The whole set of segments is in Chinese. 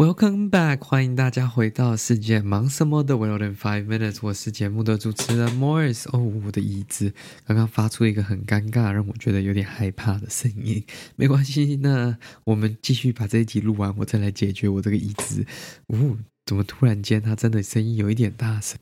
Welcome back，欢迎大家回到世界忙什么的 World in Five Minutes，我是节目的主持人 Morris。哦，我的椅子刚刚发出一个很尴尬，让我觉得有点害怕的声音。没关系，那我们继续把这一集录完，我再来解决我这个椅子。哦，怎么突然间它真的声音有一点大声？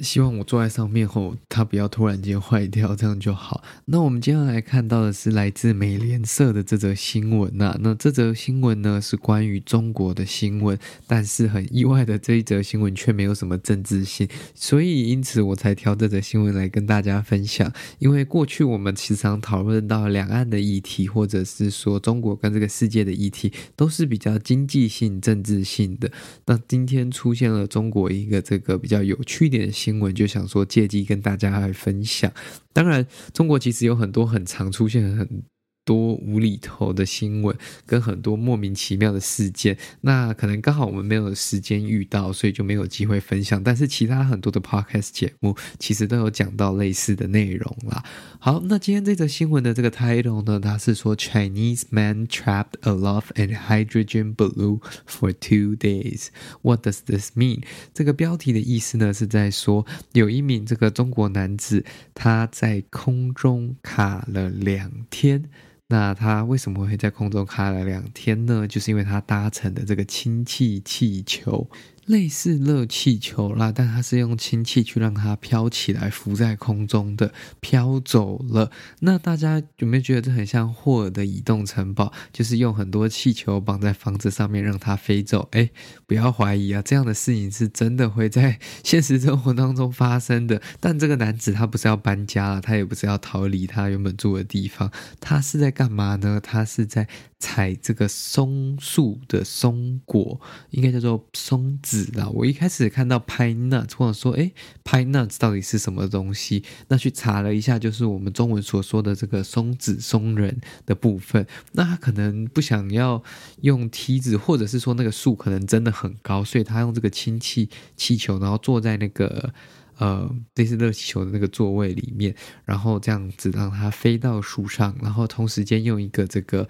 希望我坐在上面后，它不要突然间坏掉，这样就好。那我们接下来看到的是来自美联社的这则新闻、啊。那这则新闻呢是关于中国的新闻，但是很意外的这一则新闻却没有什么政治性，所以因此我才挑这则新闻来跟大家分享。因为过去我们时常讨论到两岸的议题，或者是说中国跟这个世界的议题，都是比较经济性、政治性的。那今天出现了中国一个这个比较有趣点。新闻就想说借机跟大家来分享，当然，中国其实有很多很常出现很。多无厘头的新闻跟很多莫名其妙的事件，那可能刚好我们没有时间遇到，所以就没有机会分享。但是其他很多的 podcast 节目其实都有讲到类似的内容啦。好，那今天这则新闻的这个 title 呢，它是说 Chinese man trapped aloft a hydrogen balloon for two days. What does this mean？这个标题的意思呢，是在说有一名这个中国男子他在空中卡了两天。那他为什么会在空中开了两天呢？就是因为他搭乘的这个氢气气球。类似热气球啦，但它是用氢气去让它飘起来，浮在空中的，飘走了。那大家有没有觉得这很像霍尔的移动城堡？就是用很多气球绑在房子上面让它飞走？哎，不要怀疑啊，这样的事情是真的会在现实生活当中发生的。但这个男子他不是要搬家了，他也不是要逃离他原本住的地方，他是在干嘛呢？他是在采这个松树的松果，应该叫做松子。我一开始看到 pine nuts，或者说，诶，pine nuts 到底是什么东西？那去查了一下，就是我们中文所说的这个松子松仁的部分。那他可能不想要用梯子，或者是说那个树可能真的很高，所以他用这个氢气气球，然后坐在那个呃类似热气球的那个座位里面，然后这样子让它飞到树上，然后同时间用一个这个。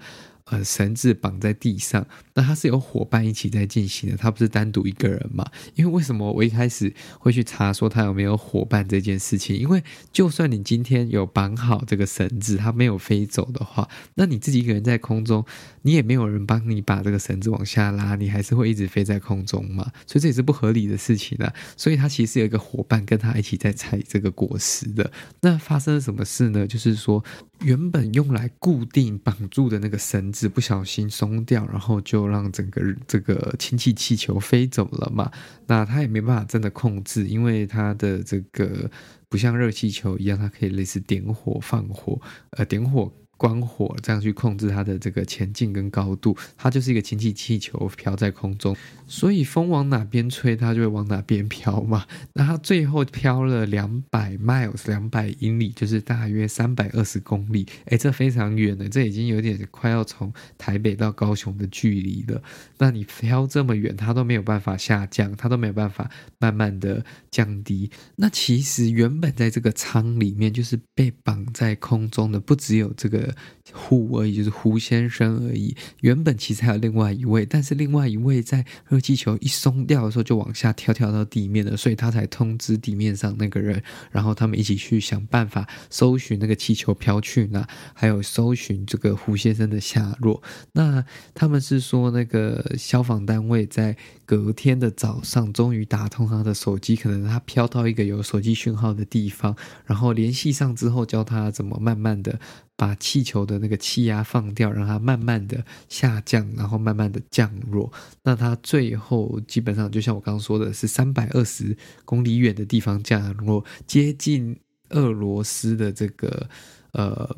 呃，绳子绑在地上，那他是有伙伴一起在进行的，他不是单独一个人嘛？因为为什么我一开始会去查说他有没有伙伴这件事情？因为就算你今天有绑好这个绳子，它没有飞走的话，那你自己一个人在空中，你也没有人帮你把这个绳子往下拉，你还是会一直飞在空中嘛？所以这也是不合理的事情啊。所以他其实有一个伙伴跟他一起在采这个果实的。那发生了什么事呢？就是说原本用来固定绑住的那个绳子。不小心松掉，然后就让整个这个氢气气球飞走了嘛。那他也没办法真的控制，因为他的这个不像热气球一样，它可以类似点火放火，呃，点火。关火，这样去控制它的这个前进跟高度，它就是一个氢气气球飘在空中，所以风往哪边吹，它就会往哪边飘嘛。那它最后飘了两百 miles，两百英里，就是大约三百二十公里。诶，这非常远了，这已经有点快要从台北到高雄的距离了。那你飘这么远，它都没有办法下降，它都没有办法慢慢的降低。那其实原本在这个舱里面，就是被绑在空中的，不只有这个。胡而已，就是胡先生而已。原本其实还有另外一位，但是另外一位在热气球一松掉的时候就往下跳，跳到地面了，所以他才通知地面上那个人，然后他们一起去想办法搜寻那个气球飘去哪，还有搜寻这个胡先生的下落。那他们是说，那个消防单位在隔天的早上终于打通他的手机，可能他飘到一个有手机讯号的地方，然后联系上之后，教他怎么慢慢的。把气球的那个气压放掉，让它慢慢的下降，然后慢慢的降落。那它最后基本上就像我刚刚说的是三百二十公里远的地方降落，接近俄罗斯的这个呃。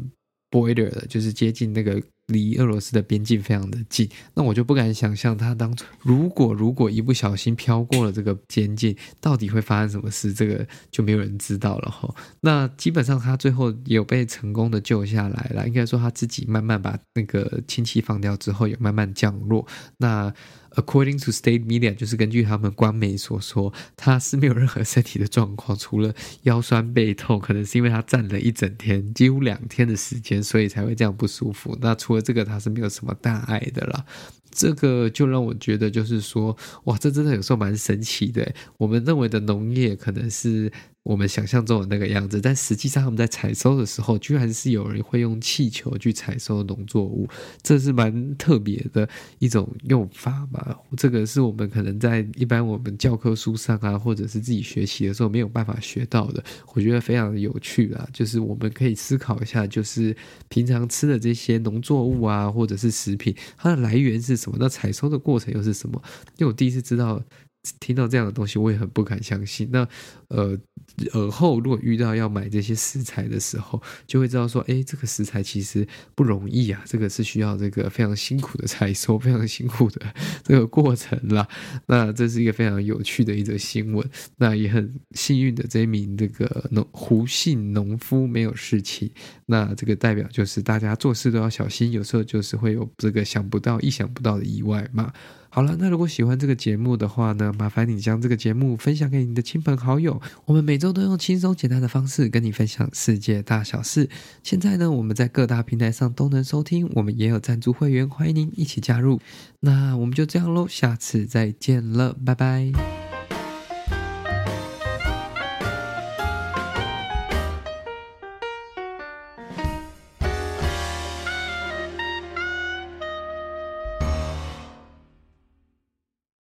border 的，就是接近那个离俄罗斯的边境非常的近，那我就不敢想象他当初如果如果一不小心飘过了这个边境，到底会发生什么事，这个就没有人知道了哈。那基本上他最后有被成功的救下来了，应该说他自己慢慢把那个氢气放掉之后，有慢慢降落。那 According to state media，就是根据他们官媒所说，他是没有任何身体的状况，除了腰酸背痛，可能是因为他站了一整天，几乎两天的时间，所以才会这样不舒服。那除了这个，他是没有什么大碍的啦。这个就让我觉得，就是说，哇，这真的有时候蛮神奇的。我们认为的农业，可能是。我们想象中的那个样子，但实际上他们在采收的时候，居然是有人会用气球去采收农作物，这是蛮特别的一种用法吧。这个是我们可能在一般我们教科书上啊，或者是自己学习的时候没有办法学到的，我觉得非常有趣啊。就是我们可以思考一下，就是平常吃的这些农作物啊，或者是食品，它的来源是什么？那采收的过程又是什么？因为我第一次知道。听到这样的东西，我也很不敢相信。那呃，尔后如果遇到要买这些食材的时候，就会知道说，哎，这个食材其实不容易啊，这个是需要这个非常辛苦的采收，非常辛苦的这个过程啦。那这是一个非常有趣的一则新闻。那也很幸运的，这一名这个农胡姓农夫没有事情。那这个代表就是大家做事都要小心，有时候就是会有这个想不到、意想不到的意外嘛。好了，那如果喜欢这个节目的话呢，麻烦你将这个节目分享给你的亲朋好友。我们每周都用轻松简单的方式跟你分享世界大小事。现在呢，我们在各大平台上都能收听，我们也有赞助会员，欢迎您一起加入。那我们就这样喽，下次再见了，拜拜。